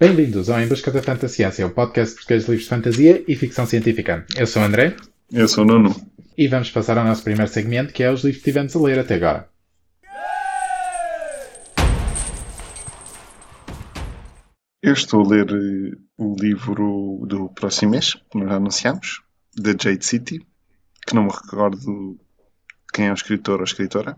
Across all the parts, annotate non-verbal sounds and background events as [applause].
Bem-vindos ao Em Busca da Fantasciência, o podcast português de livros de fantasia e ficção científica. Eu sou o André. Eu sou o Nuno. E vamos passar ao nosso primeiro segmento, que é os livros que tivemos a ler até agora. Eu estou a ler eh, o livro do próximo mês, que nós já anunciamos, da Jade City, que não me recordo quem é o escritor ou a escritora.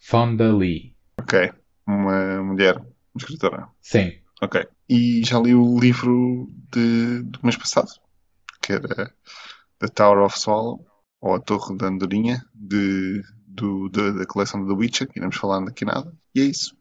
Fonda Lee. Ok. Uma mulher, uma escritora. Sim. Ok. E já li o livro de, do mês passado, que era The Tower of Swallow, ou A Torre da Andorinha, de, do, de, da coleção The Witcher, que iremos falar daqui nada. E é isso.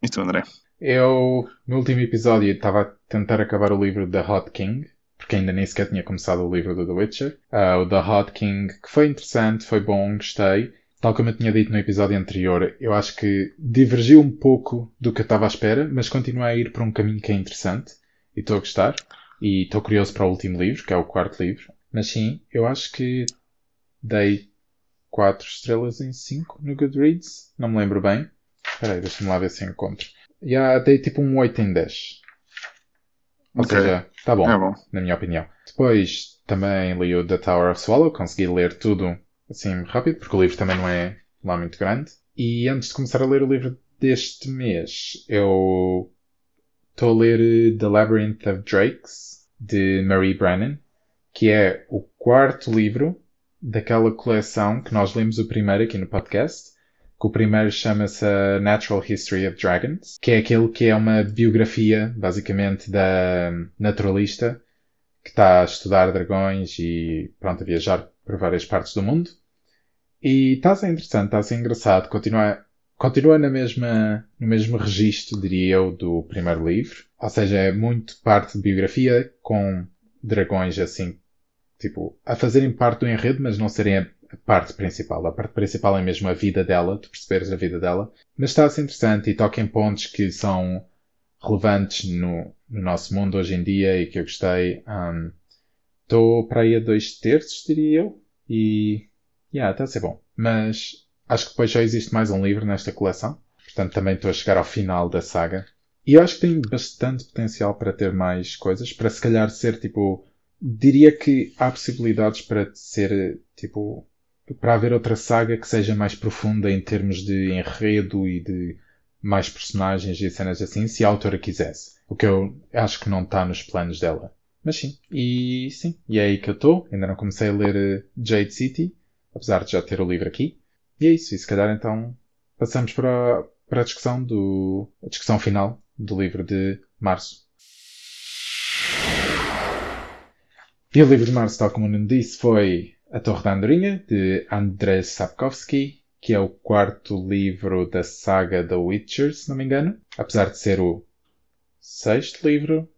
E tu, André? Eu, no último episódio, estava a tentar acabar o livro The Hot King, porque ainda nem sequer tinha começado o livro do The Witcher. Uh, o The Hot King, que foi interessante, foi bom, gostei. Tal como eu tinha dito no episódio anterior, eu acho que divergiu um pouco do que eu estava à espera, mas continua a ir por um caminho que é interessante e estou a gostar. E estou curioso para o último livro, que é o quarto livro. Mas sim, eu acho que dei 4 estrelas em 5 no Goodreads. Não me lembro bem. Espera aí, deixa-me lá ver se encontro. Já dei tipo um 8 em 10. Ou Ok. seja, está bom, É bom. na minha opinião. Depois também li o The Tower of Swallow, consegui ler tudo assim rápido, porque o livro também não é lá muito grande. E antes de começar a ler o livro deste mês, eu estou a ler eh, The Labyrinth of Drakes, de Marie Brennan, que é o quarto livro daquela coleção que nós lemos o primeiro aqui no podcast, que o primeiro chama-se Natural History of Dragons, que é aquele que é uma biografia, basicamente, da naturalista que está a estudar dragões e, pronto, a viajar por várias partes do mundo. E está a ser interessante, está a ser engraçado, continua, continua na mesma, no mesmo registro, diria eu, do primeiro livro. Ou seja, é muito parte de biografia com dragões assim, tipo, a fazerem parte do enredo, mas não serem a parte principal. A parte principal é mesmo a vida dela, tu perceberes a vida dela. Mas está a ser interessante e toca em pontos que são relevantes no, no nosso mundo hoje em dia e que eu gostei. Um, Estou para aí a dois terços, diria eu. E, yeah, está a ser bom. Mas acho que depois já existe mais um livro nesta coleção. Portanto, também estou a chegar ao final da saga. E acho que tem bastante potencial para ter mais coisas. Para se calhar ser tipo. Diria que há possibilidades para ser tipo. Para haver outra saga que seja mais profunda em termos de enredo e de mais personagens e cenas assim, se a autora quisesse. O que eu acho que não está nos planos dela. Mas sim. E sim. E é aí que eu estou. Ainda não comecei a ler eh, Jade City. Apesar de já ter o livro aqui. E é isso. E se calhar então passamos para, para a discussão do. a discussão final do livro de março. E o livro de março, tal como o Nuno disse, foi A Torre da Andorinha, de Andrzej Sapkowski, que é o quarto livro da saga The Witcher, se não me engano. Apesar de ser o sexto livro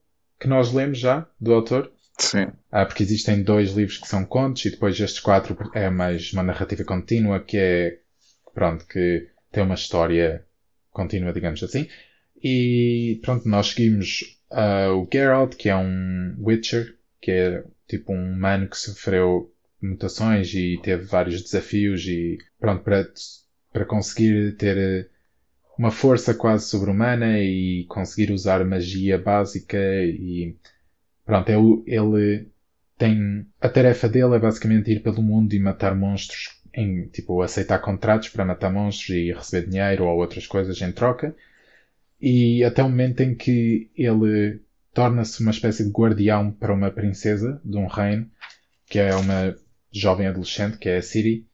que nós lemos já, do autor. Sim. Ah, porque existem dois livros que são contos e depois estes quatro é mais uma narrativa contínua que é, pronto, que tem uma história contínua, digamos assim. E pronto, nós seguimos ah, o Geralt, que é um Witcher, que é tipo um humano que sofreu mutações e teve vários desafios e pronto, para, para conseguir ter eh, uma força quase sobre-humana e conseguir usar magia básica e pronto, o- ele tem a tarefa dele é basicamente ir pelo mundo e matar monstros em tipo aceitar contratos para matar monstros e receber dinheiro ou outras coisas em troca. E até o momento em que ele torna-se uma espécie de guardião para uma princesa de um reino que é uma jovem adolescente que é a Ciri.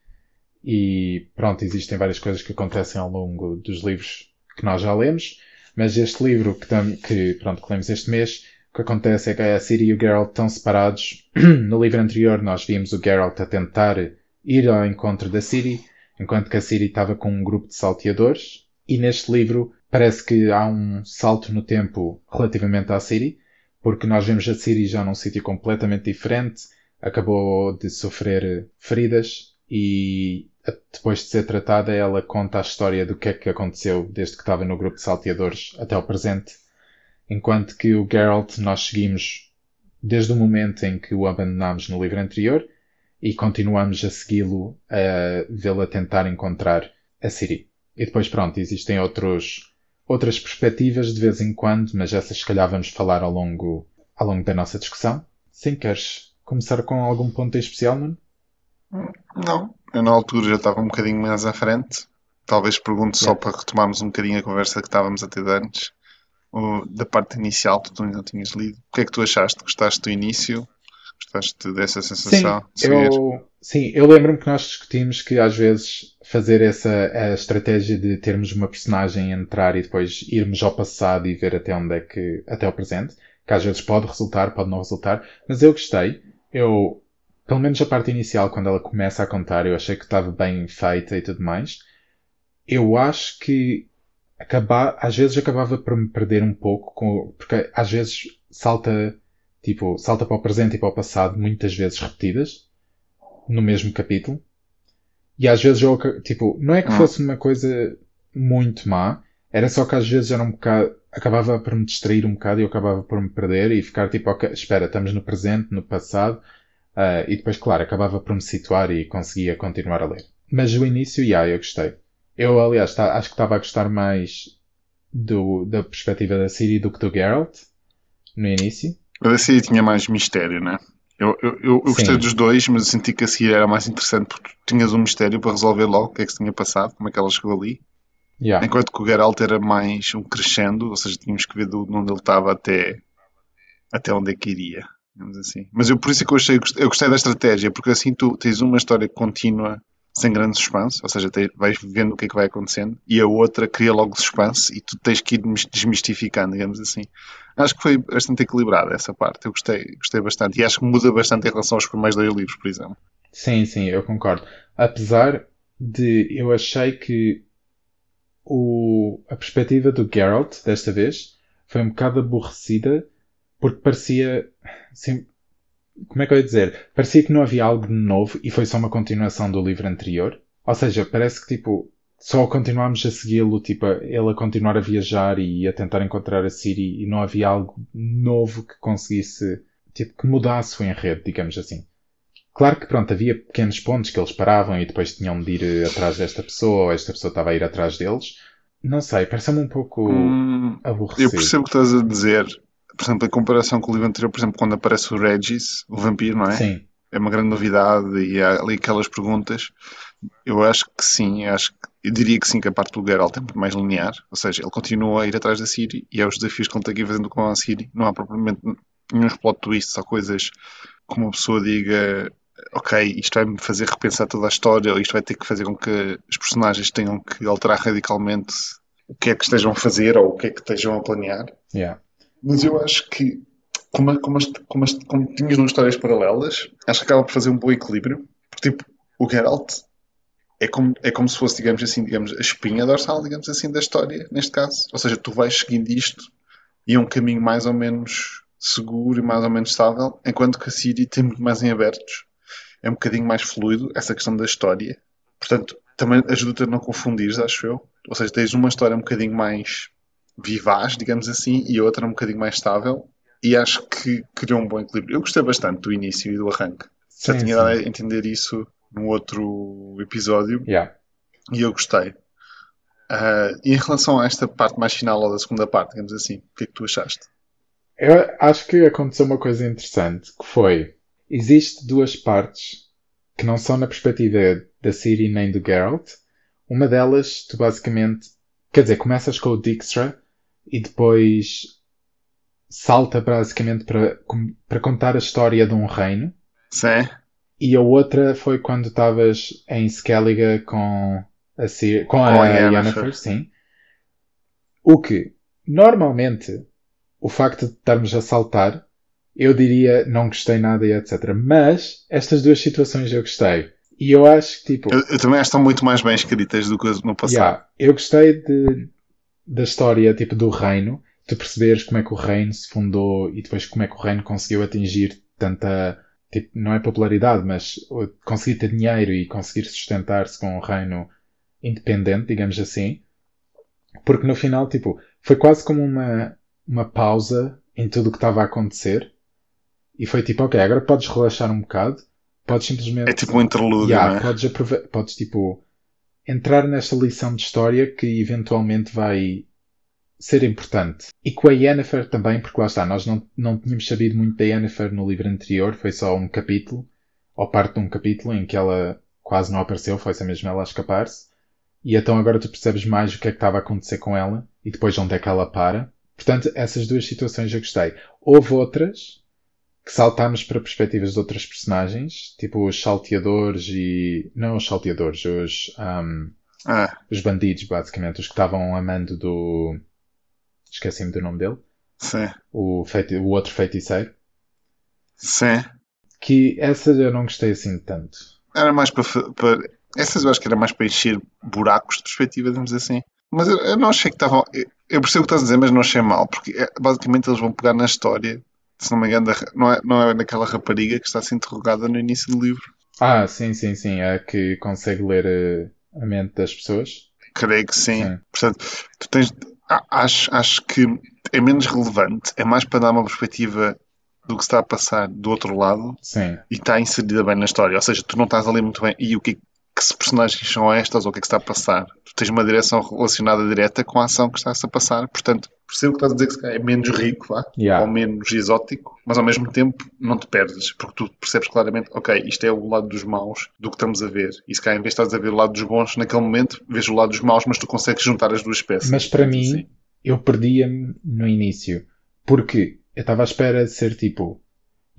E pronto, existem várias coisas que acontecem ao longo dos livros que nós já lemos, mas este livro que, que, pronto, que lemos este mês, o que acontece é que a Ciri e o Geralt estão separados. [clears throat] No livro anterior nós vimos o Geralt a tentar ir ao encontro da Ciri, enquanto que a Ciri estava com um grupo de salteadores, e neste livro parece que há um salto no tempo relativamente à Ciri, porque nós vemos a Ciri já num sítio completamente diferente, acabou de sofrer feridas e depois de ser tratada ela conta a história do que é que aconteceu desde que estava no grupo de salteadores até ao presente. Enquanto que o Geralt nós seguimos desde o momento em que o abandonámos no livro anterior e continuamos a segui-lo a vê-lo a tentar encontrar a Ciri. E depois pronto, existem outros outras perspectivas de vez em quando, mas essas se calhar vamos falar ao longo, ao longo da nossa discussão. Sim, queres começar com algum ponto em especial, Nuno? Não, eu na altura já estava um bocadinho mais à frente. Talvez pergunte só para retomarmos um bocadinho a conversa que estávamos a ter antes. O- da parte inicial, tu ainda não tinhas lido. O que é que tu achaste? Gostaste do início? Gostaste dessa Sim, sensação de seguir? eu, sim, eu lembro-me que nós discutimos que às vezes fazer essa a estratégia de termos uma personagem entrar e depois irmos ao passado e ver até onde é que, até o presente, que às vezes pode resultar, pode não resultar, mas eu gostei. Eu, pelo menos a parte inicial, quando ela começa a contar, eu achei que estava bem feita e tudo mais. Eu acho que acabar, às vezes acabava por me perder um pouco, com, porque às vezes salta, tipo, salta para o presente e para o passado muitas vezes repetidas, no mesmo capítulo. E às vezes eu, tipo, não é que Hum. fosse uma coisa muito má, era só que às vezes era um bocado, acabava por me distrair um bocado e eu acabava por me perder e ficar tipo, ok, espera, estamos no presente, no passado, ah, e depois, claro, acabava por me situar e conseguia continuar a ler. Mas o início, já, eu gostei. Eu, aliás, tá- acho que estava a gostar mais do, da perspectiva da Siri do que do Geralt, no início. A série tinha mais mistério, né? Eu, eu, eu, eu gostei dos dois, mas eu senti que a seguir era mais interessante porque tinhas um mistério para resolver logo o que é que se tinha passado, como é que ela chegou ali. Yeah. Enquanto que o Geralt era mais um crescendo, ou seja, tínhamos que ver de onde ele estava até, até onde é que iria, assim. Mas eu, por isso é que eu, achei, eu gostei da estratégia, porque assim tu tens uma história contínua sem grande suspense, ou seja, tens, vais vendo o que é que vai acontecendo, e a outra cria logo suspense e tu tens que ir desmis- desmistificando, digamos assim. Acho que foi bastante equilibrada essa parte, eu gostei, gostei bastante, e acho que muda bastante em relação aos primeiros dois livros, por exemplo. Sim, sim, eu concordo. Apesar de eu achei que o, a perspectiva do Geralt, desta vez, foi um bocado aborrecida, porque parecia, assim, como é que eu ia dizer? Parecia que não havia algo de novo e foi só uma continuação do livro anterior. Ou seja, parece que, tipo, só continuámos a segui-lo, tipo, ele a continuar a viajar e a tentar encontrar a Ciri e não havia algo novo que conseguisse, tipo, que mudasse o enredo, digamos assim. Claro que pronto, havia pequenos pontos que eles paravam e depois tinham de ir eh, atrás desta pessoa, ou esta pessoa estava a ir atrás deles. Não sei, parece-me um pouco Hum, eu aborrecido. percebo o que estás a dizer, por exemplo, em comparação com o livro anterior, por exemplo, quando aparece o Regis, o vampiro, não é? Sim, é uma grande novidade e há ali aquelas perguntas. Eu acho que sim, eu acho que, eu diria que sim, que a parte do Geralt é muito mais linear, ou seja, ele continua a ir atrás da Ciri e é os desafios que ele que ir fazendo com a Ciri. Não há propriamente nenhum plot twist, só coisas como uma pessoa diga ok, isto vai-me fazer repensar toda a história, ou isto vai ter que fazer com que os personagens tenham que alterar radicalmente o que é que estejam a fazer ou o que é que estejam a planear. yeah. Mas eu acho que, como, como, como, como tinhas duas histórias paralelas, acho que acaba por fazer um bom equilíbrio. Porque, tipo, o Geralt é como, é como se fosse, digamos assim, digamos, a espinha dorsal, digamos assim, da história, neste caso. Ou seja, tu vais seguindo isto e é um caminho mais ou menos seguro e mais ou menos estável, enquanto que a Ciri tem muito mais em abertos. É um bocadinho mais fluido, essa questão da história. Portanto, também ajuda-te a não confundir, acho eu. Ou seja, tens uma história um bocadinho mais vivaz, digamos assim, e outra um bocadinho mais estável. E acho que criou um bom equilíbrio. Eu gostei bastante do início e do arranque. Já Sim, tinha sim. dado a entender isso num outro episódio Yeah. e eu gostei. Ah, e em relação a esta parte mais final ou da segunda parte, digamos assim, o que é que tu achaste? Eu acho que aconteceu uma coisa interessante, que foi, existe duas partes que não são na perspectiva da Ciri nem do Geralt. Uma delas, tu basicamente, quer dizer, começas com o Dijkstra e depois salta basicamente para, para contar a história de um reino. Sim? E a outra foi quando estavas em Skellige com a, Ciri, com a, Com a Yennefer. Yennefer, sim. O que, normalmente, o facto de estarmos a saltar, eu diria não gostei nada e etc. Mas, estas duas situações eu gostei. E eu acho que, tipo, Eu, eu também acho que estão muito mais bem escritas do que no passado. Yeah, eu gostei de, da história tipo do reino, tu perceberes como é que o reino se fundou e depois como é que o reino conseguiu atingir tanta tipo, não é popularidade, mas conseguir ter dinheiro e conseguir sustentar-se com um reino independente, digamos assim. Porque no final, tipo, foi quase como uma, uma pausa em tudo o que estava a acontecer. E foi tipo, ok, agora podes relaxar um bocado, podes simplesmente É tipo um interlúdio, Yeah, não é? podes, aprove- podes tipo entrar nesta lição de história que eventualmente vai ser importante. E com a Yennefer também, porque lá está, nós não, não tínhamos sabido muito da Yennefer no livro anterior, foi só um capítulo, ou parte de um capítulo em que ela quase não apareceu, foi só mesmo ela a escapar-se. E então agora tu percebes mais o que é que estava a acontecer com ela e depois onde é que ela para. Portanto, essas duas situações eu gostei. Houve outras que saltámos para perspectivas de outras personagens, tipo os salteadores e. Não os salteadores, os. Um, Ah, os bandidos, basicamente, os que estavam amando do. Esqueci-me do nome dele. sim. O, feiti... o outro feiticeiro. Sim. Que essas eu não gostei assim tanto. Era mais para. Essas eu acho que era mais para encher buracos de perspectiva, digamos assim. Mas eu, eu não achei que estavam. Eu, eu percebo o que estás a dizer, mas não achei mal, porque é, basicamente eles vão pegar na história, se não me engano, não é, não é naquela rapariga que está a ser interrogada no início do livro. Ah, sim, sim, sim. É que consegue ler eh, a mente das pessoas. Creio que sim. Sim. Portanto, tu tens. Acho, acho que é menos relevante, é mais para dar uma perspectiva do que se está a passar do outro lado Sim. e está inserida bem na história. Ou seja, tu não estás ali muito bem. E o que, que se personagens são estas ou o que é que está a passar? Tu tens uma direção relacionada direta com a ação que está-se a passar. Portanto, percebo que estás a dizer que se calhar é menos rico, vá, Yeah. ou menos exótico, mas ao mesmo tempo não te perdes, porque tu percebes claramente, ok, isto é o lado dos maus do que estamos a ver. E se calhar em vez de estás a ver o lado dos bons, naquele momento vês o lado dos maus, mas tu consegues juntar as duas peças. Mas para mim, assim. eu perdia-me no início. Porque eu estava à espera de ser tipo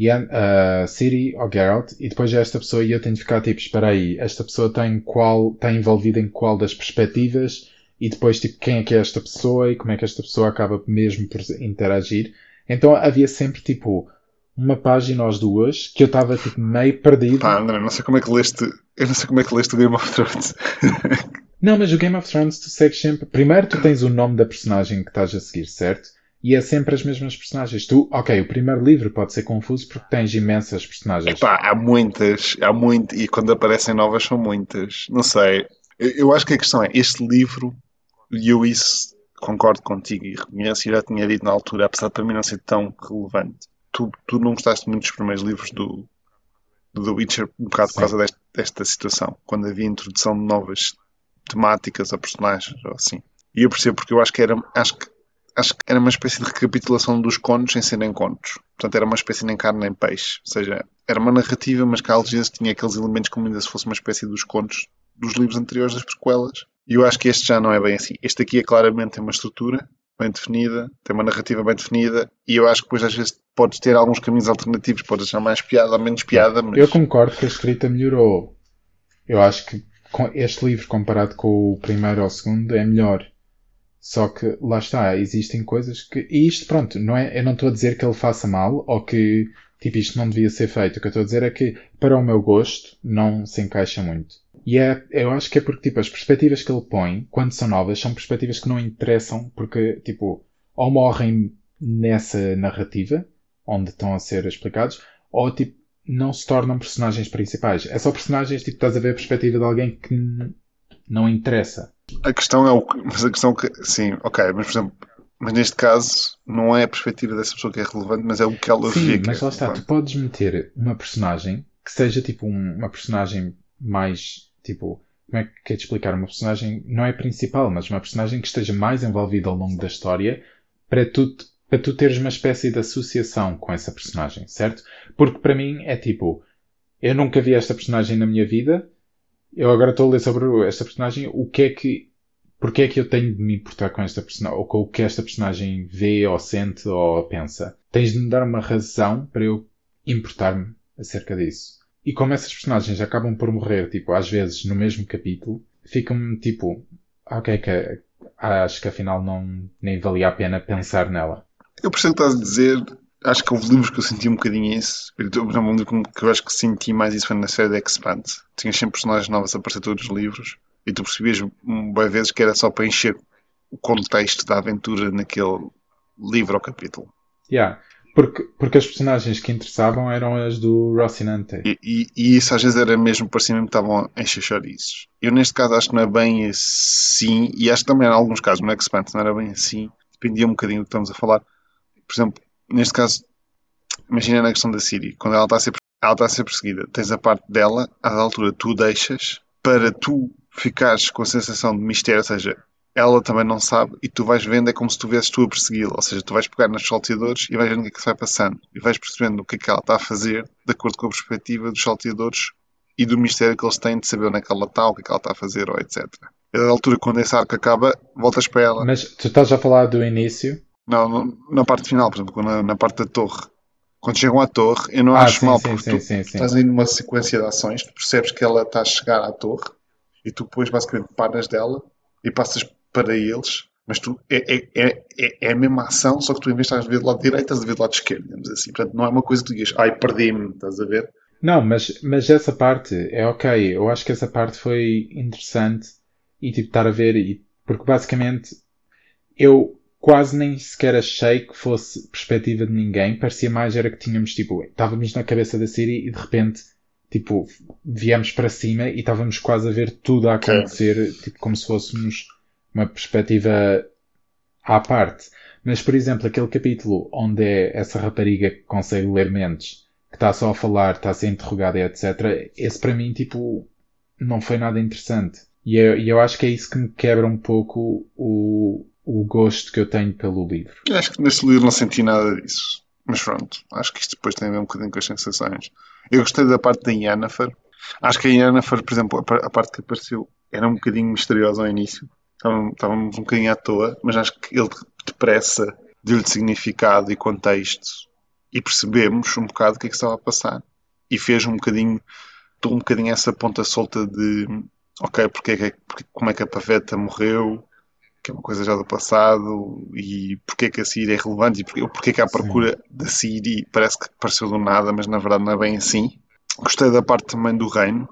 Ian, uh, Siri ou Geralt e depois esta pessoa e eu tenho de ficar tipo, espera aí, esta pessoa está em qual, está envolvida em qual das perspectivas e depois tipo, quem é que é esta pessoa e como é que esta pessoa acaba mesmo por interagir. Então havia sempre tipo uma página ou duas que eu estava tipo meio perdido. Pá, André, não sei como é que leste. Eu não sei como é que leste o Game of Thrones. [laughs] Não, mas o Game of Thrones tu segues sempre. Primeiro tu tens o nome da personagem que estás a seguir, certo? E é sempre as mesmas personagens. Tu, ok, o primeiro livro pode ser confuso porque tens imensas personagens. Epá, há muitas, há muito, e quando aparecem novas são muitas. Não sei. Eu, eu acho que a questão é, este livro, e eu isso concordo contigo e reconheço, e já tinha dito na altura, apesar de para mim não ser tão relevante. Tu, tu não gostaste muito dos primeiros livros do, do The Witcher, um bocado Sim. por causa desta, desta situação, quando havia introdução de novas temáticas a personagens, ou assim. E eu percebo porque eu acho que era, acho que, acho que era uma espécie de recapitulação dos contos sem serem contos. Portanto, era uma espécie nem carne nem peixe. Ou seja, era uma narrativa, mas que às vezes tinha aqueles elementos como ainda se fosse uma espécie dos contos dos livros anteriores das prequelas. E eu acho que este já não é bem assim. Este aqui é claramente uma estrutura bem definida, tem uma narrativa bem definida, e eu acho que depois às vezes podes ter alguns caminhos alternativos, podes achar mais piada ou menos piada, mas Eu concordo que a escrita melhorou. Eu acho que este livro comparado com o primeiro ou o segundo é melhor. Só que lá está, existem coisas que. E isto, pronto, não é, eu não estou a dizer que ele faça mal ou que tipo isto não devia ser feito. O que eu estou a dizer é que, para o meu gosto, não se encaixa muito. E é, eu acho que é porque tipo, as perspectivas que ele põe, quando são novas, são perspectivas que não interessam, porque tipo, ou morrem nessa narrativa, onde estão a ser explicados, ou tipo, não se tornam personagens principais. É só personagens, tipo, estás a ver a perspectiva de alguém que não interessa. A questão é o que, mas a questão que, sim, ok, mas por exemplo, mas neste caso não é a perspectiva dessa pessoa que é relevante, mas é o que ela vê Sim, que mas é lá está, tu podes meter uma personagem que seja tipo um- uma personagem mais tipo. Como é que é de explicar? Uma personagem não é principal, mas uma personagem que esteja mais envolvida ao longo da história para tu, para tu teres uma espécie de associação com essa personagem, certo? Porque para mim é tipo, eu nunca vi esta personagem na minha vida, eu agora estou a ler sobre esta personagem, o que é que, porque é que eu tenho de me importar com esta personagem, ou com o que esta personagem vê, ou sente, ou pensa? Tens de me dar uma razão para eu importar-me acerca disso. E como essas personagens acabam por morrer, tipo, às vezes no mesmo capítulo, fica-me tipo, ah, ok, que, acho que afinal não, nem valia a pena pensar nela. Eu percebo estás a dizer, acho que houve livros que eu senti um bocadinho isso. Um livro que eu acho que senti mais isso foi na série The Expanse. Tinhas sempre personagens novas a aparecer todos os livros e tu percebias bem vezes que era só para encher o contexto da aventura naquele livro ou capítulo. Yeah. Porque, porque as personagens que interessavam eram as do Rocinante. E, e, e isso às vezes era mesmo, parecia mesmo que estavam a encher chouriços. Eu neste caso acho que não é bem assim, e acho que também em alguns casos no Expanse não era bem assim, dependia um bocadinho do que estamos a falar. Por exemplo, neste caso, imagina na questão da Siri, quando ela está a ser, ela está a ser perseguida, tens a parte dela, à altura tu deixas, para tu ficares com a sensação de mistério, ou seja, ela também não sabe e tu vais vendo, é como se tu viesses tu a persegui-la. Ou seja, tu vais pegar nos salteadores e vais vendo o que é que se vai passando. E vais percebendo o que é que ela está a fazer de acordo com a perspectiva dos salteadores e do mistério que eles têm de saber onde é que ela está, o que é que ela está a fazer, ou etc. A altura, quando esse arco acaba, voltas para ela. Mas tu estás a falar do início? Não, no- na parte final, por exemplo, na, na parte da torre. Quando chegam à torre, eu não Ah, acho sim, mal, sim, porque sim, tu sim, estás aí numa sequência de ações, tu percebes que ela está a chegar à torre e tu depois basicamente paras dela e passas para eles, mas tu é, é, é, é- é a mesma ação, só que tu em vez de estás a ver do lado direito, estás a ver do lado esquerdo, digamos assim. Portanto, não é uma coisa que tu digas, ai, perdi-me, estás a ver? Não, mas, mas essa parte é ok. Eu acho que essa parte foi interessante e tipo estar a ver, e, porque basicamente eu quase nem sequer achei que fosse perspectiva de ninguém. Parecia mais era que tínhamos tipo, estávamos na cabeça da Siri e de repente tipo viemos para cima e estávamos quase a ver tudo a acontecer, tipo como se fôssemos uma perspectiva à parte. Mas, por exemplo, aquele capítulo onde é essa rapariga que consegue ler mentes, que está só a falar, está a ser interrogada e etc., esse para mim, tipo, não foi nada interessante. E eu, e eu acho que é isso que me quebra um pouco o, o gosto que eu tenho pelo livro. Eu acho que neste livro não senti nada disso. Mas pronto, acho que isto depois tem a ver um bocadinho com as sensações. Eu gostei da parte da Yennefer. Acho que a Yennefer, por exemplo, a par- a parte que apareceu era um bocadinho misteriosa ao início. Estávamos, um bocadinho à toa, mas acho que ele depressa deu-lhe significado e contexto e percebemos um bocado o que é que estava a passar. E fez um bocadinho, um bocadinho essa ponta solta de ok, porque é que, porque- como é que a paveta morreu, que é uma coisa já do passado, e porque é que a Siri é relevante, e porque, porque é que há procura da Siri, parece que apareceu do nada, mas na verdade não é bem assim. Gostei da parte também do reino.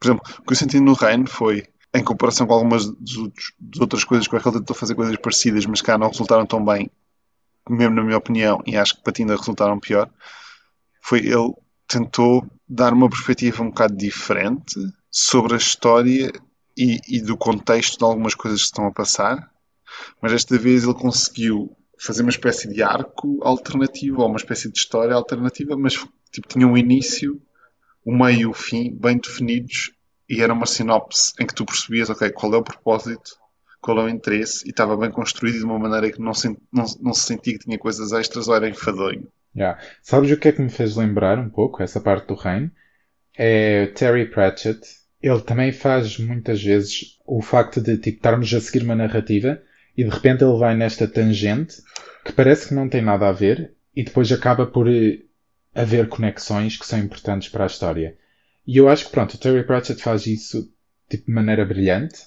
Por exemplo, o que eu senti no reino foi, em comparação com algumas das outras coisas que o ele tentou fazer coisas parecidas, mas cá não resultaram tão bem, mesmo na minha opinião, e acho que para ti ainda resultaram pior, foi ele tentou dar uma perspectiva um bocado diferente sobre a história e, e do contexto de algumas coisas que estão a passar, mas desta vez ele conseguiu fazer uma espécie de arco alternativo ou uma espécie de história alternativa, mas tipo, tinha um início, o meio e o fim bem definidos e era uma sinopse em que tu percebias ok, qual é o propósito, qual é o interesse e estava bem construído de uma maneira que não se, não, não se sentia que tinha coisas extras ou era enfadonho. Yeah. Sabes o que é que me fez lembrar um pouco essa parte do reino? É Terry Pratchett. Ele também faz muitas vezes o facto de tipo, estarmos a seguir uma narrativa e de repente ele vai nesta tangente que parece que não tem nada a ver e depois acaba por eh, haver conexões que são importantes para a história. E eu acho que pronto, o Terry Pratchett faz isso tipo, de maneira brilhante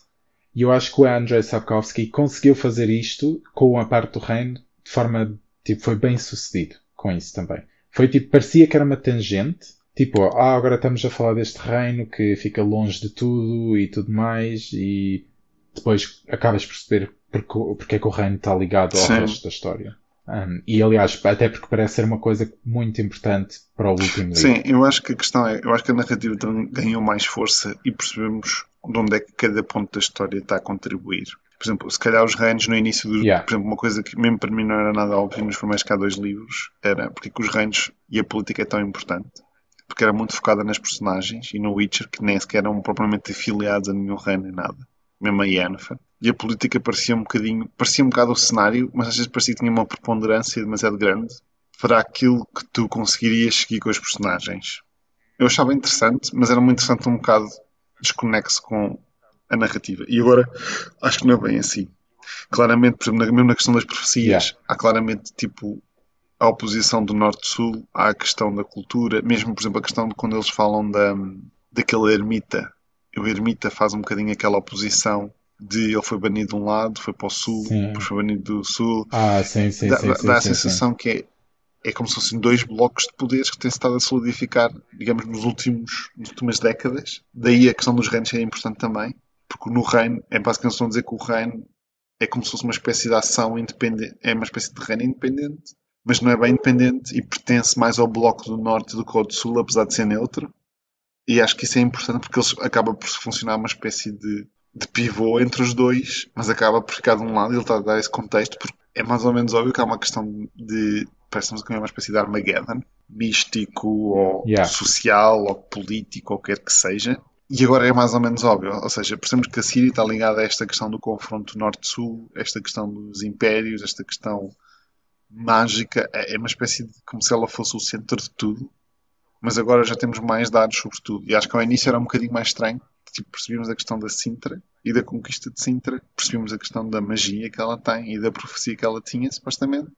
e eu acho que o Andrei Sapkowski conseguiu fazer isto com a parte do reino de forma tipo, foi bem sucedido com isso também. Foi tipo, parecia que era uma tangente, tipo, ah, agora estamos a falar deste reino que fica longe de tudo e tudo mais, e depois acabas por perceber porque, é que o reino está ligado ao Sim. resto da história. Um, e aliás, até porque parece ser uma coisa muito importante para o último livro. Sim, eu acho que a questão é, eu acho que a narrativa também ganhou mais força e percebemos de onde é que cada ponto da história está a contribuir. Por exemplo, se calhar os reinos no início do. Yeah. Por exemplo, uma coisa que mesmo para mim não era nada óbvio nos primeiros cá dois livros era porque é que os reinos e a política é tão importante. Porque era muito focada nas personagens e no Witcher, que nem sequer eram propriamente afiliados a nenhum reino nem nada. Mesmo a Yennefer. E a política parecia um bocadinho. parecia um bocado o cenário, mas às vezes parecia que tinha uma preponderância demasiado grande para aquilo que tu conseguirias seguir com os personagens. Eu achava interessante, mas era muito interessante um bocado desconexo com a narrativa. E agora acho que não é bem assim. Claramente, por exemplo, na- mesmo na questão das profecias, Yeah. há claramente tipo a oposição do norte-sul, a questão da cultura, mesmo por exemplo a questão de quando eles falam da, daquele ermita. O ermita faz um bocadinho aquela oposição de ele foi banido de um lado, foi para o sul, Sim. depois foi banido do sul, Ah, sim, sim, dá, sim. dá- sim, dá a sensação que é, é como se fossem dois blocos de poderes que têm estado a solidificar, digamos, nos últimos, nas últimas décadas. Daí a questão dos reinos é importante também, porque no reino, é basicamente estão a dizer que o reino é como se fosse uma espécie de ação independente, é uma espécie de reino independente, mas não é bem independente e pertence mais ao bloco do norte do que ao do sul, apesar de ser neutro. E acho que isso é importante porque eles acaba por funcionar uma espécie de, de pivô entre os dois, mas acaba por ficar de um lado e ele está a dar esse contexto porque é mais ou menos óbvio que há uma questão de parece-nos que é uma espécie de Armageddon místico ou Yeah. social ou político ou o que quer que seja e agora é mais ou menos óbvio. Ou seja, percebemos que a Síria está ligada a esta questão do confronto norte-sul, esta questão dos impérios, esta questão mágica. É, é uma espécie de como se ela fosse o centro de tudo. Mas agora já temos mais dados sobre tudo. E acho que ao início era um bocadinho mais estranho. Tipo, percebíamos a questão da Sintra e da conquista de Sintra. Percebíamos a questão da magia que ela tem e da profecia que ela tinha, supostamente.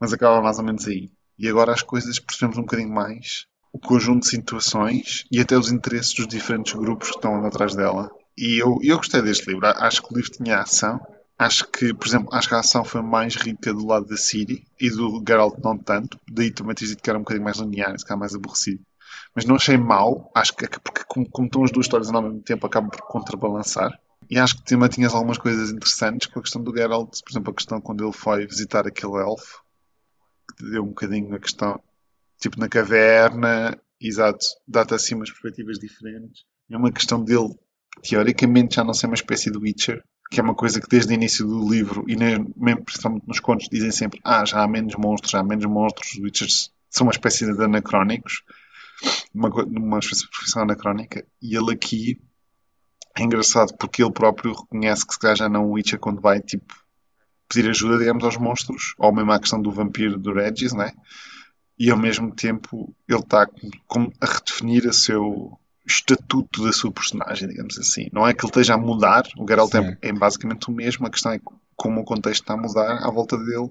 Mas acaba mais ou menos aí. E agora as coisas percebemos um bocadinho mais o conjunto de situações e até os interesses dos diferentes grupos que estão atrás dela. E eu, eu gostei deste livro. Acho que o livro tinha ação. Acho que, por exemplo, acho que a ação foi mais rica do lado da Siri e do Geralt não tanto. Daí também tens dito que era um bocadinho mais linear, se calhar mais aborrecido. Mas não achei mau. Acho que, porque como, como estão as duas histórias ao mesmo tempo, acaba por contrabalançar. E acho que também tinhas algumas coisas interessantes com a questão do Geralt. Por exemplo, a questão quando ele foi visitar aquele elfo. Que deu um bocadinho a questão tipo na caverna, exato, dá-te assim umas perspectivas diferentes. É uma questão dele, teoricamente, já não ser uma espécie de Witcher, que é uma coisa que desde o início do livro, e mesmo principalmente nos contos, dizem sempre: ah, já há menos monstros, já há menos monstros, os Witchers são uma espécie de anacrónicos, uma, uma espécie de profissão anacrónica, e ele aqui é engraçado porque ele próprio reconhece que se calhar já não um Witcher quando vai tipo pedir ajuda, digamos, aos monstros, ou mesmo à questão do vampiro do Regis, né? e ao mesmo tempo ele está a redefinir o seu estatuto da sua personagem, digamos assim. Não é que ele esteja a mudar, o Geralt é, é, basicamente o mesmo, a questão é como o contexto está a mudar à volta dele,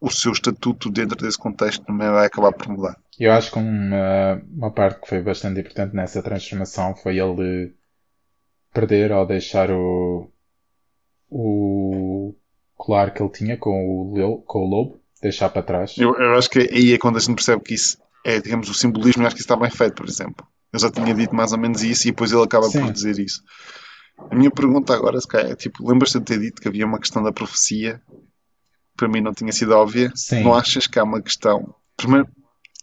o seu estatuto dentro desse contexto também vai acabar por mudar. Eu acho que uma, uma parte que foi bastante importante nessa transformação foi ele perder ou deixar o, o colar que ele tinha com o, com o lobo deixar para trás. Eu, eu acho que aí é quando a gente percebe que isso é, digamos, o simbolismo, eu acho que isso está bem feito, por exemplo. Eu já tinha dito mais ou menos isso e depois ele acaba Sim. por dizer isso. A minha pergunta agora é, tipo, lembras-te de ter dito que havia uma questão da profecia? Para mim não tinha sido óbvia. Sim. Não achas que há uma questão... Primeiro,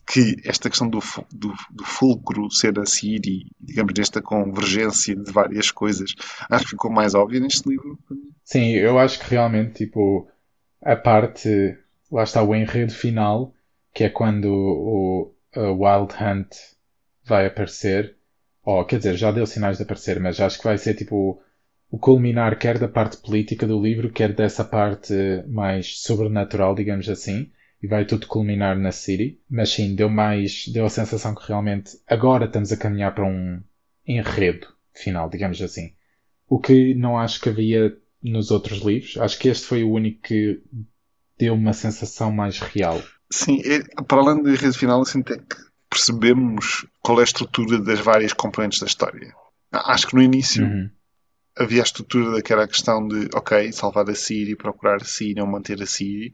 que esta questão do, do, do fulcro ser a Siri, digamos, desta convergência de várias coisas, acho que ficou mais óbvia neste livro. Sim, eu acho que realmente, tipo, a parte lá está o enredo final, que é quando o, o Wild Hunt vai aparecer. Ou, quer dizer, já deu sinais de aparecer, mas acho que vai ser tipo o culminar quer da parte política do livro, quer dessa parte mais sobrenatural, digamos assim, e vai tudo culminar na City. Mas sim, deu mais, deu a sensação que realmente agora estamos a caminhar para um enredo final, digamos assim. O que não acho que havia nos outros livros. Acho que este foi o único que deu uma sensação mais real. Sim, para além do enredo final, assim, que percebemos qual é a estrutura das várias componentes da história. Acho que no início uhum. havia a estrutura daquela questão de, ok, salvar a Síria, procurar a Síria ou manter a Síria.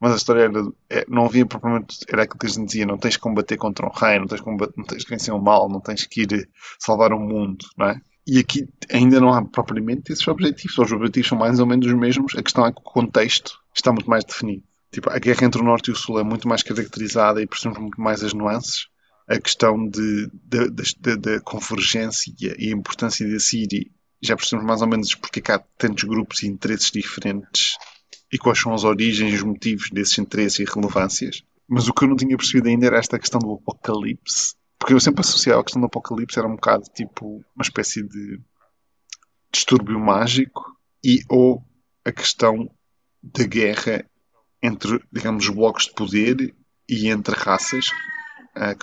Mas a história era, é, não havia propriamente, era aquilo que a gente dizia, não tens que combater contra um rei, não tens, que combater, não tens que vencer o mal, não tens que ir salvar o mundo, não é? E aqui ainda não há propriamente esses objetivos. Os objetivos são mais ou menos os mesmos. A questão é que o contexto está muito mais definido. Tipo, a guerra entre o Norte e o Sul é muito mais caracterizada e percebemos muito mais as nuances. A questão da convergência e a importância da Síria já percebemos mais ou menos porque é há tantos grupos e interesses diferentes e quais são as origens e os motivos desses interesses e relevâncias. Mas o que eu não tinha percebido ainda era esta questão do apocalipse porque eu sempre associava a questão do apocalipse era um bocado tipo uma espécie de distúrbio mágico e ou a questão da guerra entre, digamos, os blocos de poder e entre raças. A,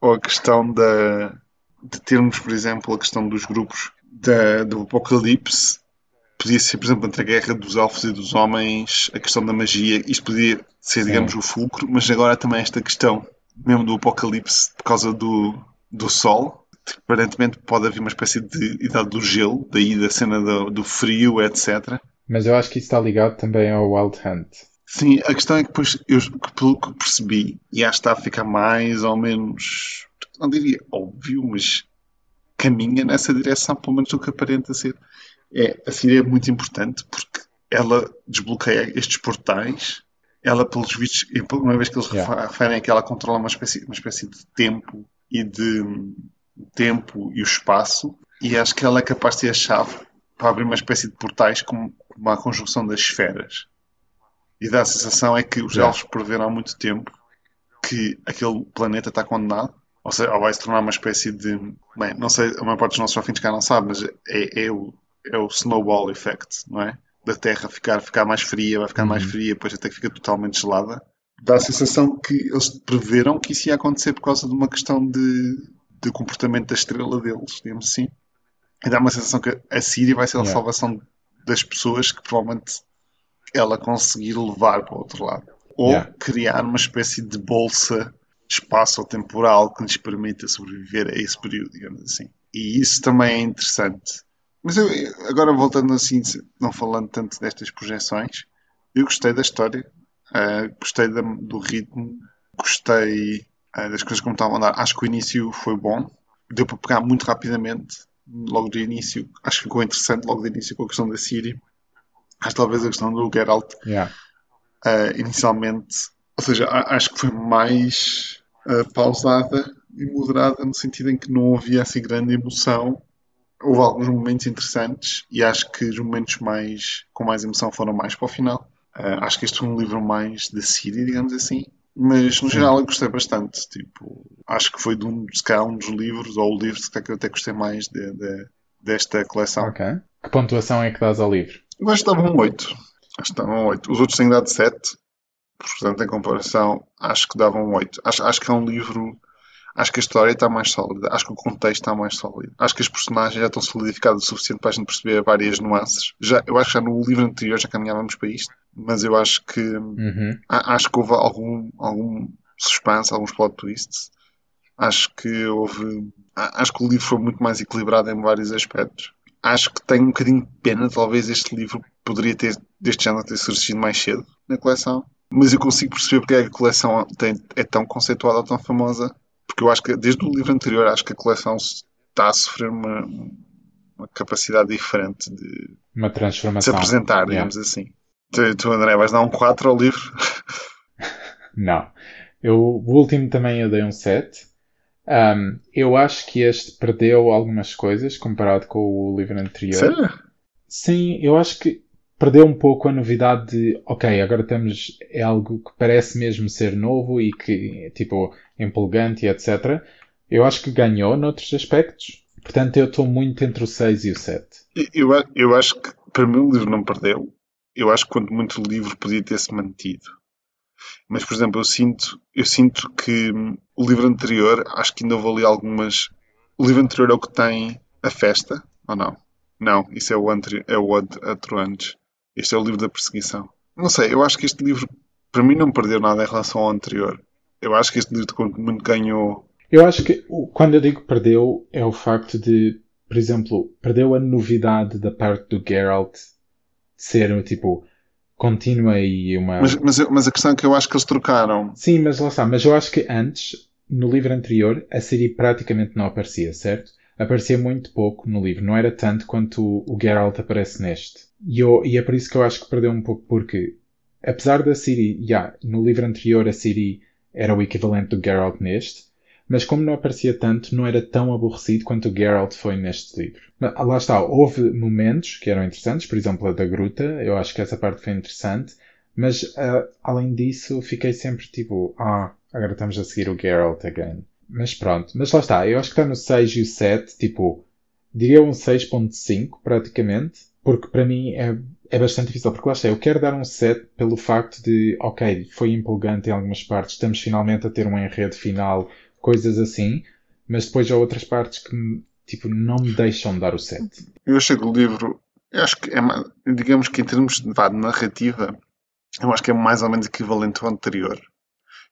ou a questão da, de termos, por exemplo, a questão dos grupos da, do apocalipse. Podia ser, por exemplo, entre a guerra dos elfos e dos homens, a questão da magia. Isto podia ser, digamos, Sim. o fulcro, mas agora também esta questão mesmo do apocalipse por causa do, do sol. Aparentemente pode haver uma espécie de idade do gelo, daí da cena do, do frio, etc. Mas eu acho que isso está ligado também ao Wild Hunt. Sim, a questão é que depois, eu, pelo que percebi, e acho que está a ficar mais ou menos, não diria óbvio, mas caminha nessa direção, pelo menos o que aparenta ser. É, a Síria é muito importante porque ela desbloqueia estes portais ela, pelos vistos, uma vez que eles yeah. referem que ela controla uma espécie, uma espécie de tempo e de tempo e o espaço, e acho que ela é capaz de ter a chave para abrir uma espécie de portais como uma conjunção das esferas. E dá a sensação é que os yeah. elfos preveram há muito tempo que aquele planeta está condenado, ou, seja, ou vai se tornar uma espécie de. Bem, não sei, a maior parte dos nossos ouvintes cá não sabe, mas é, é, o, é o snowball effect, não é? Da Terra ficar, ficar mais fria, vai ficar mais Uhum. fria, depois até que fica totalmente gelada. Dá a sensação que eles preveram que isso ia acontecer por causa de uma questão de, de comportamento da estrela deles, digamos assim. E dá uma sensação que a Síria vai ser a Yeah. salvação das pessoas que provavelmente ela conseguir levar para o outro lado. Ou Yeah. criar uma espécie de bolsa espaço-temporal que lhes permita sobreviver a esse período, digamos assim. E isso também é interessante. Mas eu, agora voltando assim, não falando tanto destas projeções, eu gostei da história, ah, gostei da- do ritmo, gostei ah, das coisas como estavam a andar. Acho que o início foi bom, deu para pegar muito rapidamente, logo do início. Acho que ficou interessante logo do início com a questão da Síria. Acho que talvez a questão do Geralt Yeah. ah, inicialmente, ou seja, acho que foi mais ah, pausada e moderada no sentido em que não havia assim grande emoção. Houve alguns momentos interessantes e acho que os momentos mais com mais emoção foram mais para o final. Ah, acho que este foi um livro mais da Síria, digamos assim. Mas no Sim. geral eu gostei bastante. Tipo, acho que foi de um, se calhar, um dos livros, ou o livro se calhar, que eu até gostei mais de- de- desta coleção. Ok. Que pontuação é que dás ao livro? Eu acho que dava um 8. Acho que dava um 8. Os outros têm dado 7. Portanto, em comparação, acho que dava um 8. Acho, acho que é um livro. Acho que a história está mais sólida. Acho que o contexto está mais sólido. Acho que as personagens já estão solidificadas o suficiente para a gente perceber várias nuances. Já, eu acho que já no livro anterior já caminhávamos para isto. Mas eu acho que. Uhum. a- Acho que houve algum, algum suspense, alguns plot twists. Acho que houve. Acho que o livro foi muito mais equilibrado em vários aspectos. Acho que tenho um bocadinho de pena, talvez este livro poderia ter, deste género, ter surgido mais cedo na coleção. Mas eu consigo perceber porque é que a coleção tem- é tão conceituada ou tão famosa. Porque eu acho que desde o livro anterior, acho que a coleção está a sofrer uma, uma capacidade diferente de, Uma de se transformação. apresentar, Yeah. digamos assim. Tu, tu, André, vais dar um 4 ao livro? [laughs] Não. Eu, o último também eu dei um 7. Um, eu acho que este perdeu algumas coisas comparado com o livro anterior. Sério? Sim, eu acho que perdeu um pouco a novidade de, ok, agora estamos, é algo que parece mesmo ser novo e que, tipo, empolgante e etc. Eu acho que ganhou noutros aspectos. Portanto, eu estou muito entre o 6 e o 7. Eu, eu acho que para mim o livro não perdeu. Eu acho que quanto muito o livro podia ter-se mantido. Mas, por exemplo, eu sinto, eu sinto que hum, o livro anterior, acho que ainda houve ali algumas. O livro anterior é o que tem a festa, ou não? Não, isso é o, anteri... é o outro antes. Este é o livro da perseguição. Não sei, eu acho que este livro, para mim, não perdeu nada em relação ao anterior. Eu acho que este livro, muito, ganhou. Eu acho que quando eu digo perdeu, é o facto de, por exemplo, perdeu a novidade da parte do Geralt ser, tipo, contínua e uma. Mas, mas, mas a questão é que eu acho que eles trocaram. Sim, mas lá está. Mas eu acho que antes, no livro anterior, a Ciri praticamente não aparecia, certo? Aparecia muito pouco no livro. Não era tanto quanto o, o Geralt aparece neste. E, eu- e é por isso que eu acho que perdeu um pouco, porque apesar da Ciri, já, no livro anterior a Ciri era o equivalente do Geralt neste, mas como não aparecia tanto, não era tão aborrecido quanto o Geralt foi neste livro. Mas, ah, lá está, houve momentos que eram interessantes, por exemplo, a da gruta, eu acho que essa parte foi interessante, mas ah, além disso, fiquei sempre tipo, ah, agora estamos a seguir o Geralt again. Mas pronto, mas lá está, eu acho que está no 6 e o 7, tipo, diria um 6.5 praticamente, porque para mim é, é bastante difícil, porque lá está, eu quero dar um 7 pelo facto de, ok, foi empolgante em algumas partes, estamos finalmente a ter um enredo final, coisas assim, mas depois há outras partes que, tipo, não me deixam dar o 7. Eu achei que o livro, acho que é, ma- digamos que em termos de, de narrativa, eu acho que é mais ou menos equivalente ao anterior.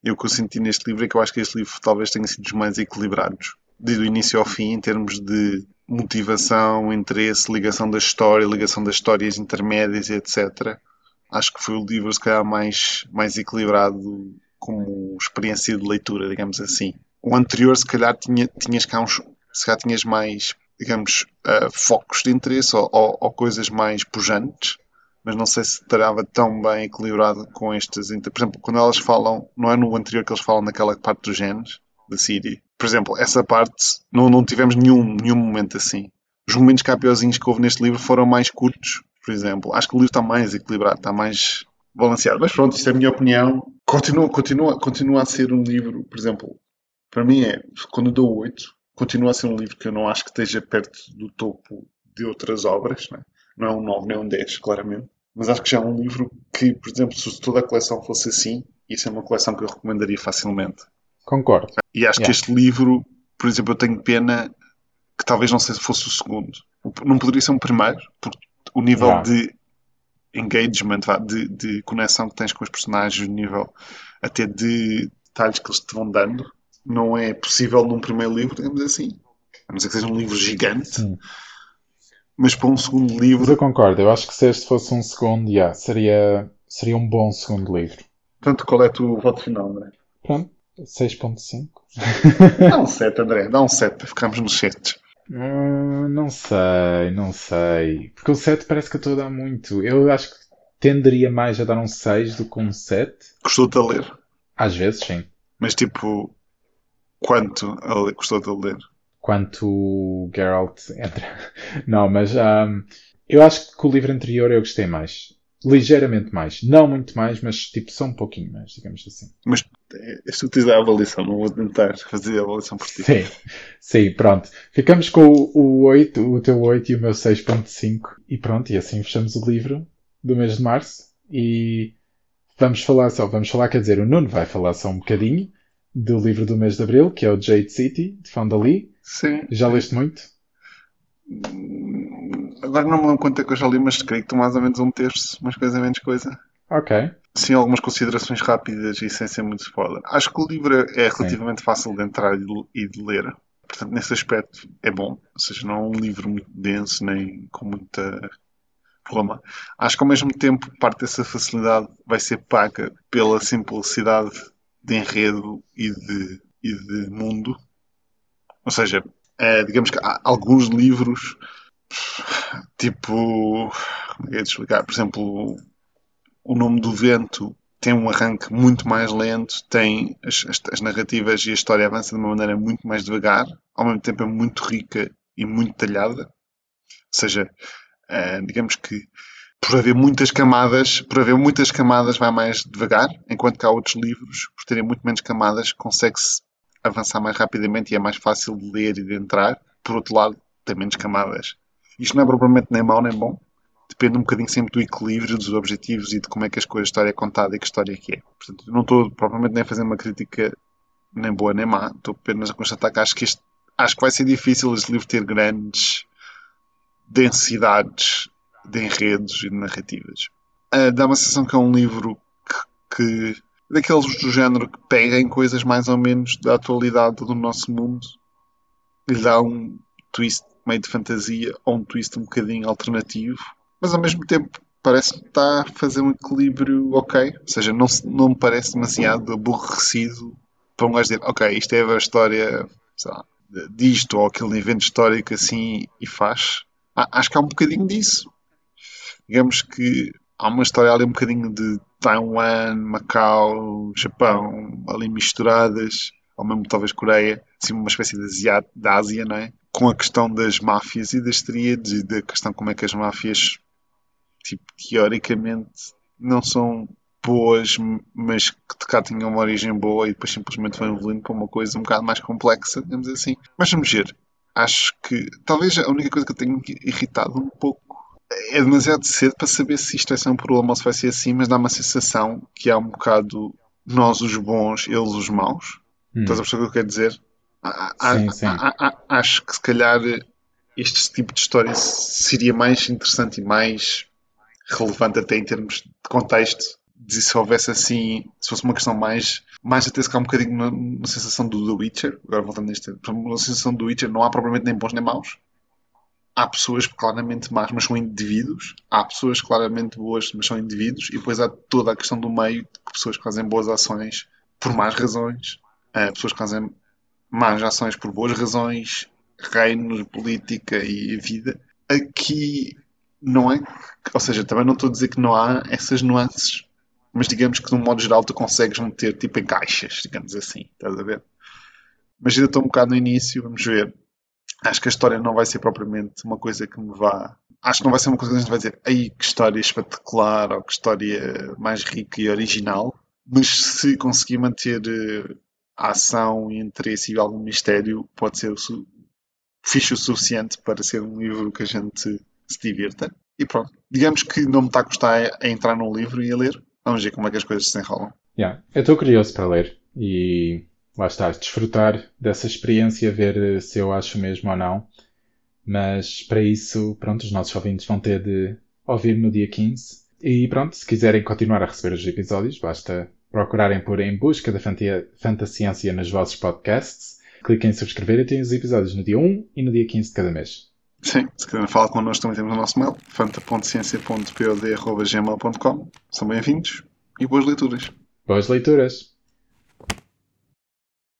E o que eu senti neste livro é que eu acho que este livro talvez tenha sido dos mais equilibrados, desde o início ao fim, em termos de motivação, interesse, ligação da história, ligação das histórias intermédias e etc. Acho que foi o livro, se calhar, mais, mais equilibrado como experiência de leitura, digamos assim. O anterior, se calhar, tinha, tinhas cá uns, se calhar tinhas mais, digamos, ah, focos de interesse ou, ou- ou coisas mais pujantes, mas não sei se estarava tão bem equilibrado com estas. Por exemplo, quando elas falam, não é no anterior que eles falam naquela parte dos genes da Siri. Por exemplo, essa parte não, não tivemos nenhum, nenhum momento assim. Os momentos capiozinhos que houve neste livro foram mais curtos, por exemplo. Acho que o livro está mais equilibrado, está mais balanceado. Mas pronto, isto é a minha opinião. Continua, continua, continua a ser um livro, por exemplo, Para mim é, quando dou 8, continua a ser um livro que eu não acho que esteja perto do topo de outras obras, não é, não é um 9 nem um 10, claramente. Mas acho que já é um livro que, por exemplo, se toda a coleção fosse assim, isso é uma coleção que eu recomendaria facilmente. Concordo. E acho Yeah. que este livro, por exemplo, eu tenho pena que talvez não fosse o segundo. Não poderia ser um primeiro, porque o nível Yeah. de engagement, de, de conexão que tens com os personagens, o nível até de detalhes que eles te vão dando, não é possível num primeiro livro, digamos assim. A não ser que seja um livro gigante. Sim. Mas para um segundo Mas livro, eu concordo. Eu acho que se este fosse um segundo, yeah, seria, seria um bom segundo livro. portanto, qual é o voto final, André? Pronto. 6.5. [laughs] Dá um 7, André, dá um 7 para ficarmos nos 7. Hum, não sei, não sei. Porque o 7 parece que eu estou a dar muito. Eu acho que tenderia mais a dar um 6 do que um 7. Gostou-te a ler? Às vezes, sim. Mas tipo, quanto a gostou-te a ler? Quanto o Geralt entra. [laughs] Não, mas hum, eu acho que o livro anterior eu gostei mais. Ligeiramente mais. Não muito mais, mas tipo só um pouquinho mais, digamos assim. Mas tu que tens a avaliação, não vou tentar fazer a avaliação por ti. Sim, sim, pronto. Ficamos com o, o 8, o teu 8 e o meu 6.5. E pronto, e assim fechamos o livro do mês de março. E vamos falar só, vamos falar, quer dizer, o Nuno vai falar só um bocadinho do livro do mês de abril, que é o Jade City, de Fonda Lee. Sim. Já leste muito? Agora não me lembro quanto é que eu já li, mas creio que estou mais ou menos um terço, mais coisa menos coisa. Ok. Sim, algumas considerações rápidas e sem ser muito spoiler. Acho que o livro é relativamente fácil de entrar e de, ler. Portanto, nesse aspecto é bom. Ou seja, não é um livro muito denso nem com muita problema. Acho que ao mesmo tempo parte dessa facilidade vai ser paga pela simplicidade de enredo e de, e de mundo. Ou seja, é, digamos que há alguns livros tipo como é é de explicar? Por exemplo, o nome do vento tem um arranque muito mais lento, tem as, as- as narrativas e a história avança de uma maneira muito mais devagar, ao mesmo tempo é muito rica e muito detalhada. Ou seja, eh, digamos que por haver muitas camadas, por haver muitas camadas vai mais devagar, enquanto que há outros livros, por terem muito menos camadas, consegue-se avançar mais rapidamente e é mais fácil de ler e de entrar. Por outro lado, tem menos camadas. Isto não é propriamente nem mau nem bom, depende um bocadinho sempre do equilíbrio, dos objetivos e de como é que as coisas, a história é contada e que história é que é. Portanto, não estou propriamente nem a fazer uma crítica nem boa nem má, estou apenas a constatar que acho que, este, acho que vai ser difícil este livro ter grandes densidades de enredos e de narrativas. Ah, dá uma sensação que é um livro que, que daqueles do género que pega em coisas mais ou menos da atualidade do nosso mundo e dá um twist meio de fantasia ou um twist um bocadinho alternativo, mas ao mesmo tempo parece que está a fazer um equilíbrio ok, ou seja, não, não me parece demasiado aborrecido para um gajo dizer, ok, isto é a história sei lá, disto ou aquele evento histórico assim e faz. Acho que há um bocadinho disso. Digamos que há uma história ali um bocadinho de Taiwan, Macau, Japão, ali misturadas, ou mesmo talvez Coreia, assim uma espécie de Ásia, não é? Com a questão das máfias e das tríades e da questão como é que as máfias, tipo, teoricamente não são boas, mas que de cá tinham uma origem boa e depois simplesmente foi evoluindo para uma coisa um bocado mais complexa, digamos assim. Mas vamos ver. Acho que talvez a única coisa que eu tenho irritado um pouco é demasiado cedo para saber se isto vai ser um problema ou se vai ser assim, mas dá uma sensação que há um bocado nós os bons, eles os maus. Hum. Estás a perceber o que eu quero dizer? A- Sim, a- a- a- acho que se calhar este tipo de história seria mais interessante e mais relevante até em termos de contexto de se houvesse assim, se fosse uma questão mais, mais até se calhar um bocadinho na, sensação do The Witcher, agora voltando neste, na sensação do Witcher não há propriamente nem bons nem maus. Há pessoas claramente más, mas são indivíduos. Há pessoas claramente boas, mas são indivíduos. E depois há toda a questão do meio, de pessoas que fazem boas ações por más razões. Há pessoas que fazem más ações por boas razões. Reinos, política e vida. Aqui não é... Ou seja, também não estou a dizer que não há essas nuances. Mas digamos que, de um modo geral, tu consegues meter tipo em caixas, digamos assim. Estás a ver? Mas ainda estou um bocado no início, vamos ver. Acho que a história não vai ser propriamente uma coisa que me vá. Acho que não vai ser uma coisa que a gente vai dizer, aí que história espetacular ou que história mais rica e original. Mas se conseguir manter eh, ação, interesse e algum mistério pode ser o su fixe o suficiente para ser um livro que a gente se divirta. E pronto, digamos que não me está a custar a entrar num livro e a ler. Vamos ver como é que as coisas se enrolam. Yeah. Eu estou curioso para ler e lá está, desfrutar dessa experiência, ver se eu acho mesmo ou não. Mas para isso, pronto, os nossos ouvintes vão ter de ouvir no dia 15. E pronto, se quiserem continuar a receber os episódios, basta procurarem por Em Busca da Fantasciência nos vossos podcasts. Cliquem em subscrever e têm os episódios no dia 1 e no dia 15 de cada mês. Sim, se quiserem falar connosco também temos o nosso mail, fanta.ciência.pod.gmail.com. São bem-vindos e boas leituras. Boas leituras!